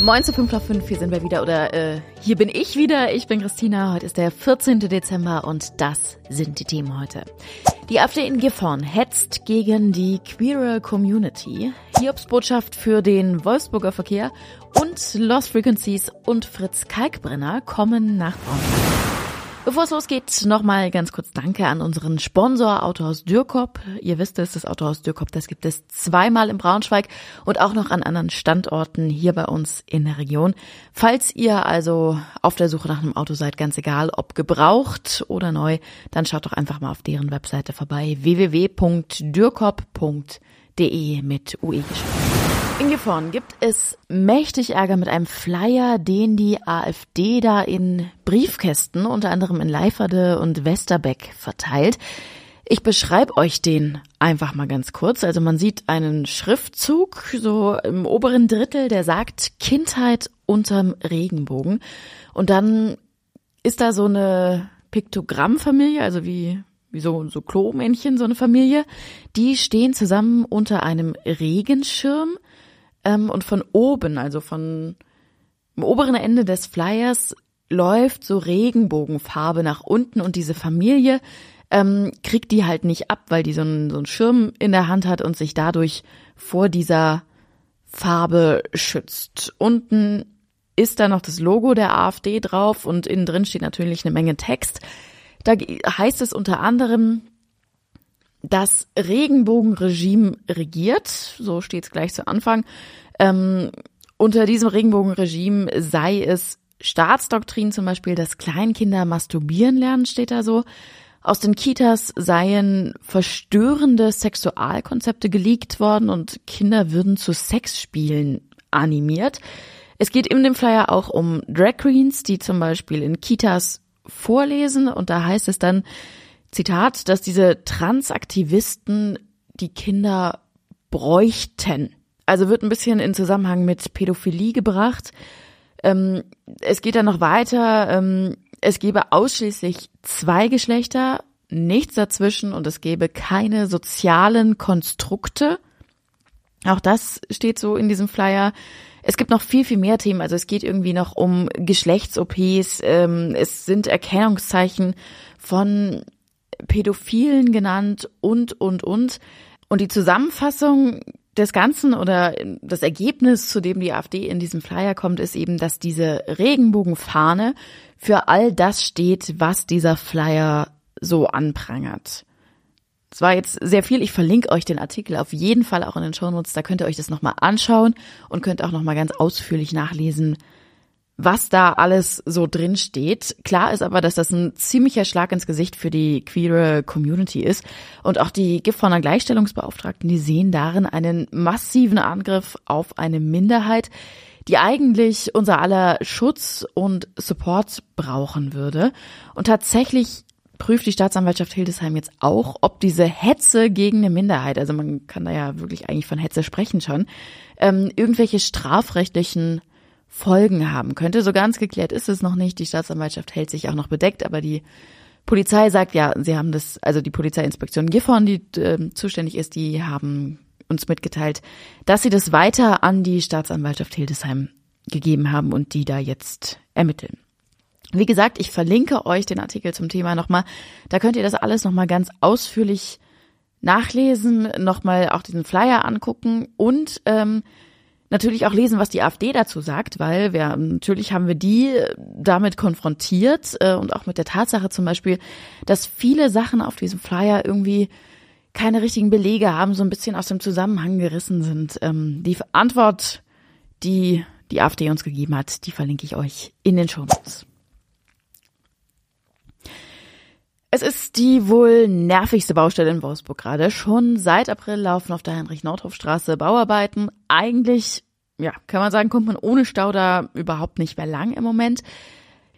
Moin zu 5 auf 5, hier sind wir wieder, oder äh, hier bin ich wieder. Ich bin Christina, heute ist der 14. Dezember und das sind die Themen heute. Die AfD in Gifhorn hetzt gegen die queere Community. Hiobs Botschaft für den Wolfsburger Verkehr und Lost Frequencies und Fritz Kalkbrenner kommen nach Braunschweig. Bevor es losgeht, nochmal ganz kurz Danke an unseren Sponsor Autohaus Dürkop. Ihr wisst es, das Autohaus Dürkop, das gibt es zweimal in Braunschweig und auch noch an anderen Standorten hier bei uns in der Region. Falls ihr also auf der Suche nach einem Auto seid, ganz egal, ob gebraucht oder neu, dann schaut doch einfach mal auf deren Webseite vorbei www.dürkop.de mit UE geschrieben. In Gifhorn gibt es mächtig Ärger mit einem Flyer, den die AfD da in Briefkästen, unter anderem in Leiferde und Westerbeck, verteilt. Ich beschreibe euch den einfach mal ganz kurz. Also man sieht einen Schriftzug so im oberen Drittel, der sagt Kindheit unterm Regenbogen. Und dann ist da so eine Piktogrammfamilie, also wie, wie so, so Klo-Männchen, so eine Familie. Die stehen zusammen unter einem Regenschirm. Ähm, und von oben, also von dem oberen Ende des Flyers, läuft so Regenbogenfarbe nach unten und diese Familie ähm, kriegt die halt nicht ab, weil die so einen, so einen Schirm in der Hand hat und sich dadurch vor dieser Farbe schützt. Unten ist da noch das Logo der AfD drauf und innen drin steht natürlich eine Menge Text. Da heißt es unter anderem, das Regenbogenregime regiert, so steht es gleich zu Anfang. Ähm, unter diesem Regenbogenregime sei es Staatsdoktrin zum Beispiel, dass Kleinkinder masturbieren lernen, steht da so. Aus den Kitas seien verstörende Sexualkonzepte geleakt worden und Kinder würden zu Sexspielen animiert. Es geht in dem Flyer auch um Drag Queens, die zum Beispiel in Kitas vorlesen und da heißt es dann, Zitat, dass diese Transaktivisten die Kinder bräuchten. Also wird ein bisschen in Zusammenhang mit Pädophilie gebracht. Ähm, es geht dann noch weiter. Ähm, es gebe ausschließlich zwei Geschlechter, nichts dazwischen und es gebe keine sozialen Konstrukte. Auch das steht so in diesem Flyer. Es gibt noch viel, viel mehr Themen. Also es geht irgendwie noch um Geschlechts-OPs. Ähm, es sind Erkennungszeichen von Pädophilen genannt und, und, und. Und die Zusammenfassung des Ganzen oder das Ergebnis, zu dem die AfD in diesem Flyer kommt, ist eben, dass diese Regenbogenfahne für all das steht, was dieser Flyer so anprangert. Es war jetzt sehr viel. Ich verlinke euch den Artikel auf jeden Fall auch in den Shownotes. Da könnt ihr euch das nochmal anschauen und könnt auch nochmal ganz ausführlich nachlesen, was da alles so drin steht. Klar ist aber, dass das ein ziemlicher Schlag ins Gesicht für die queere Community ist. Und auch die Gifhorner Gleichstellungsbeauftragten, die sehen darin einen massiven Angriff auf eine Minderheit, die eigentlich unser aller Schutz und Support brauchen würde. Und tatsächlich prüft die Staatsanwaltschaft Hildesheim jetzt auch, ob diese Hetze gegen eine Minderheit, also man kann da ja wirklich eigentlich von Hetze sprechen schon, ähm, irgendwelche strafrechtlichen Folgen haben könnte. So ganz geklärt ist es noch nicht. Die Staatsanwaltschaft hält sich auch noch bedeckt, aber die Polizei sagt ja, sie haben das, also die Polizeiinspektion Gifhorn, die äh, zuständig ist, die haben uns mitgeteilt, dass sie das weiter an die Staatsanwaltschaft Hildesheim gegeben haben und die da jetzt ermitteln. Wie gesagt, ich verlinke euch den Artikel zum Thema nochmal. Da könnt ihr das alles nochmal ganz ausführlich nachlesen, nochmal auch diesen Flyer angucken und ähm, natürlich auch lesen, was die AfD dazu sagt, weil wir natürlich haben wir die damit konfrontiert äh, und auch mit der Tatsache zum Beispiel, dass viele Sachen auf diesem Flyer irgendwie keine richtigen Belege haben, so ein bisschen aus dem Zusammenhang gerissen sind. Ähm, die Antwort, die die AfD uns gegeben hat, die verlinke ich euch in den Show Notes. Es ist die wohl nervigste Baustelle in Wolfsburg gerade. Schon seit April laufen auf der Heinrich-Nordhoff-Straße Bauarbeiten. Eigentlich, ja, kann man sagen, kommt man ohne Stau da überhaupt nicht mehr lang im Moment.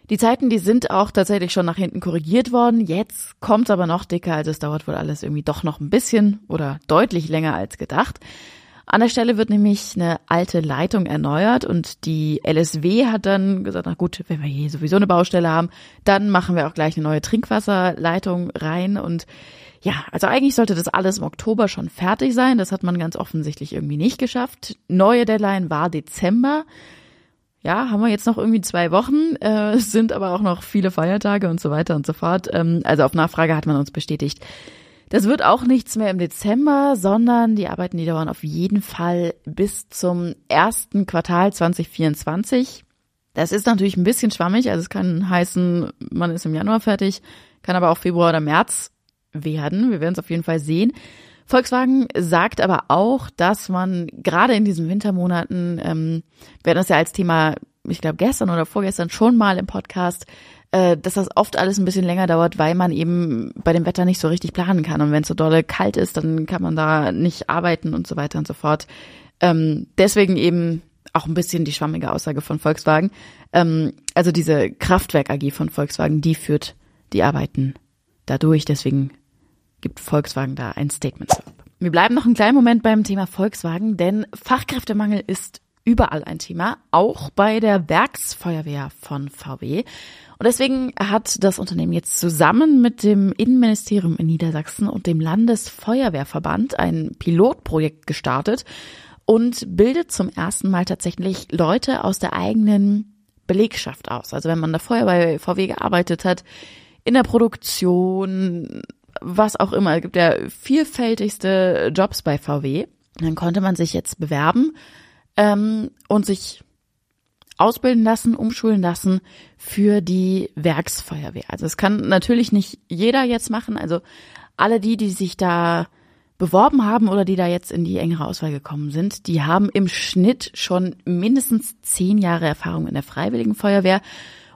Die Zeiten, die sind auch tatsächlich schon nach hinten korrigiert worden. Jetzt kommt's aber noch dicker, also es dauert wohl alles irgendwie doch noch ein bisschen oder deutlich länger als gedacht. An der Stelle wird nämlich eine alte Leitung erneuert und die LSW hat dann gesagt, na gut, wenn wir hier sowieso eine Baustelle haben, dann machen wir auch gleich eine neue Trinkwasserleitung rein und ja, also eigentlich sollte das alles im Oktober schon fertig sein. Das hat man ganz offensichtlich irgendwie nicht geschafft. Neue Deadline war Dezember. ja, haben wir jetzt noch irgendwie zwei Wochen, äh, es sind aber auch noch viele Feiertage und so weiter und so fort. Ähm, also auf Nachfrage hat man uns bestätigt. Das wird auch nichts mehr im Dezember, sondern die Arbeiten, die dauern auf jeden Fall bis zum ersten Quartal 2024. Das ist natürlich ein bisschen schwammig, also es kann heißen, man ist im Januar fertig, kann aber auch Februar oder März werden. Wir werden es auf jeden Fall sehen. Volkswagen sagt aber auch, dass man gerade in diesen Wintermonaten, ähm, wir hatten das ja als Thema, ich glaube gestern oder vorgestern schon mal im Podcast, dass das oft alles ein bisschen länger dauert, weil man eben bei dem Wetter nicht so richtig planen kann. Und wenn es so dolle kalt ist, dann kann man da nicht arbeiten und so weiter und so fort. Ähm, deswegen eben auch ein bisschen die schwammige Aussage von Volkswagen. Ähm, also diese Kraftwerk AG von Volkswagen, die führt die Arbeiten dadurch. Deswegen gibt Volkswagen da ein Statement zu. Wir bleiben noch einen kleinen Moment beim Thema Volkswagen, denn Fachkräftemangel ist überall ein Thema, auch bei der Werksfeuerwehr von VW. Und deswegen hat das Unternehmen jetzt zusammen mit dem Innenministerium in Niedersachsen und dem Landesfeuerwehrverband ein Pilotprojekt gestartet und bildet zum ersten Mal tatsächlich Leute aus der eigenen Belegschaft aus. Also wenn man da vorher bei VW gearbeitet hat, in der Produktion, was auch immer. Gibt ja vielfältigste Jobs bei VW. Dann konnte man sich jetzt bewerben ähm, und sich ausbilden lassen, umschulen lassen für die Werksfeuerwehr. Also es kann natürlich nicht jeder jetzt machen. Also alle die, die sich da beworben haben oder die da jetzt in die engere Auswahl gekommen sind, die haben im Schnitt schon mindestens zehn Jahre Erfahrung in der Freiwilligen Feuerwehr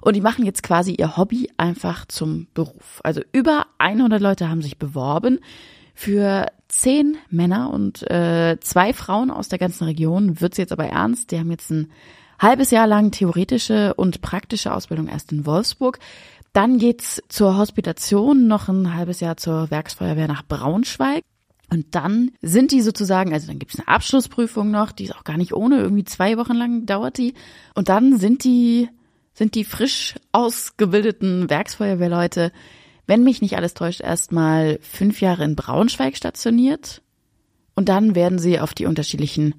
und die machen jetzt quasi ihr Hobby einfach zum Beruf. Also über 100 Leute haben sich beworben. Für zehn Männer und äh, zwei Frauen aus der ganzen Region wird's jetzt aber ernst. Die haben jetzt ein halbes Jahr lang theoretische und praktische Ausbildung erst in Wolfsburg. Dann geht's zur Hospitation, noch ein halbes Jahr zur Werksfeuerwehr nach Braunschweig. Und dann sind die sozusagen, also dann gibt's eine Abschlussprüfung noch, die ist auch gar nicht ohne, irgendwie zwei Wochen lang dauert die. Und dann sind die sind die frisch ausgebildeten Werksfeuerwehrleute, wenn mich nicht alles täuscht, erstmal fünf Jahre in Braunschweig stationiert und dann werden sie auf die unterschiedlichen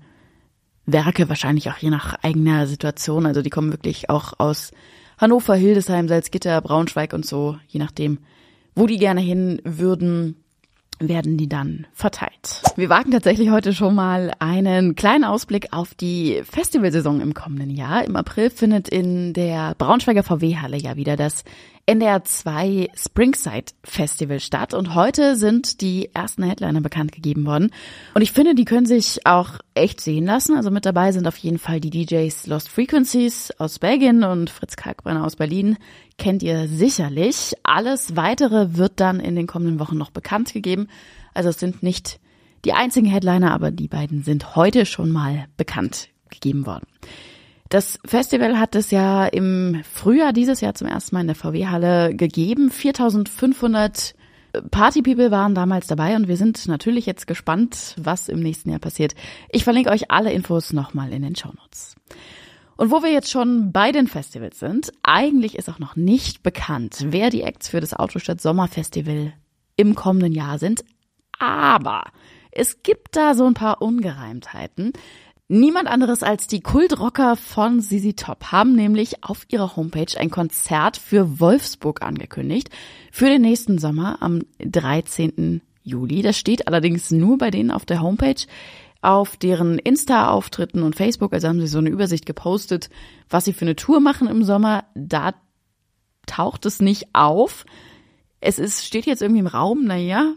Werke, wahrscheinlich auch je nach eigener Situation, also die kommen wirklich auch aus Hannover, Hildesheim, Salzgitter, Braunschweig und so, je nachdem, wo die gerne hin würden, werden die dann verteilt. Wir wagen tatsächlich heute schon mal einen kleinen Ausblick auf die Festivalsaison im kommenden Jahr. Im April findet in der Braunschweiger VW-Halle ja wieder das NDR 2 Springside Festival statt und heute sind die ersten Headliner bekannt gegeben worden. Und ich finde, die können sich auch echt sehen lassen. Also mit dabei sind auf jeden Fall die DJs Lost Frequencies aus Belgien und Fritz Kalkbrenner aus Berlin. Kennt ihr sicherlich. Alles weitere wird dann in den kommenden Wochen noch bekannt gegeben. Also es sind nicht die einzigen Headliner, aber die beiden sind heute schon mal bekannt gegeben worden. Das Festival hat es ja im Frühjahr dieses Jahr zum ersten Mal in der VW-Halle gegeben. 4500 Party-People waren damals dabei und wir sind natürlich jetzt gespannt, was im nächsten Jahr passiert. Ich verlinke euch alle Infos nochmal in den Shownotes. Und wo wir jetzt schon bei den Festivals sind, eigentlich ist auch noch nicht bekannt, wer die Acts für das Autostadt Sommerfestival im kommenden Jahr sind. Aber es gibt da so ein paar Ungereimtheiten. Niemand anderes als die Kultrocker von Sisi Top haben nämlich auf ihrer Homepage ein Konzert für Wolfsburg angekündigt für den nächsten Sommer am 13. Juli. Das steht allerdings nur bei denen auf der Homepage. Auf deren Insta-Auftritten und Facebook, also haben sie so eine Übersicht gepostet, was sie für eine Tour machen im Sommer. Da taucht es nicht auf. Es ist, steht jetzt irgendwie im Raum, naja,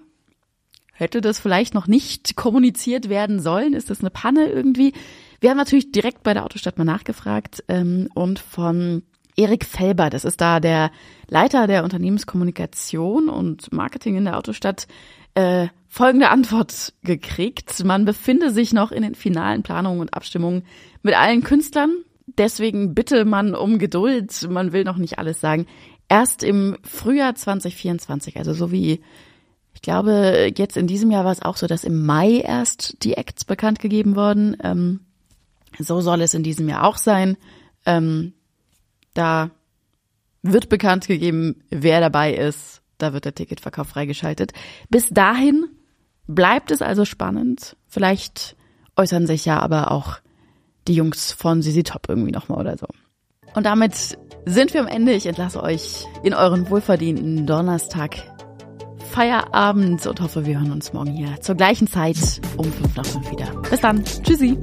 Hätte das vielleicht noch nicht kommuniziert werden sollen? Ist das eine Panne irgendwie? Wir haben natürlich direkt bei der Autostadt mal nachgefragt ähm, und von Erik Felber, das ist da der Leiter der Unternehmenskommunikation und Marketing in der Autostadt, äh, folgende Antwort gekriegt. Man befinde sich noch in den finalen Planungen und Abstimmungen mit allen Künstlern. Deswegen bitte man um Geduld. Man will noch nicht alles sagen. Erst im Frühjahr 2024, also so wie ich glaube, jetzt in diesem Jahr war es auch so, dass im Mai erst die Acts bekannt gegeben wurden. Ähm, so soll es in diesem Jahr auch sein. Ähm, da wird bekannt gegeben, wer dabei ist. Da wird der Ticketverkauf freigeschaltet. Bis dahin bleibt es also spannend. Vielleicht äußern sich ja aber auch die Jungs von Sisi Top irgendwie nochmal oder so. Und damit sind wir am Ende. Ich entlasse euch in euren wohlverdienten Donnerstag. Feierabend und hoffe, wir hören uns morgen hier zur gleichen Zeit um 5 nach 5 wieder. Bis dann. Tschüssi.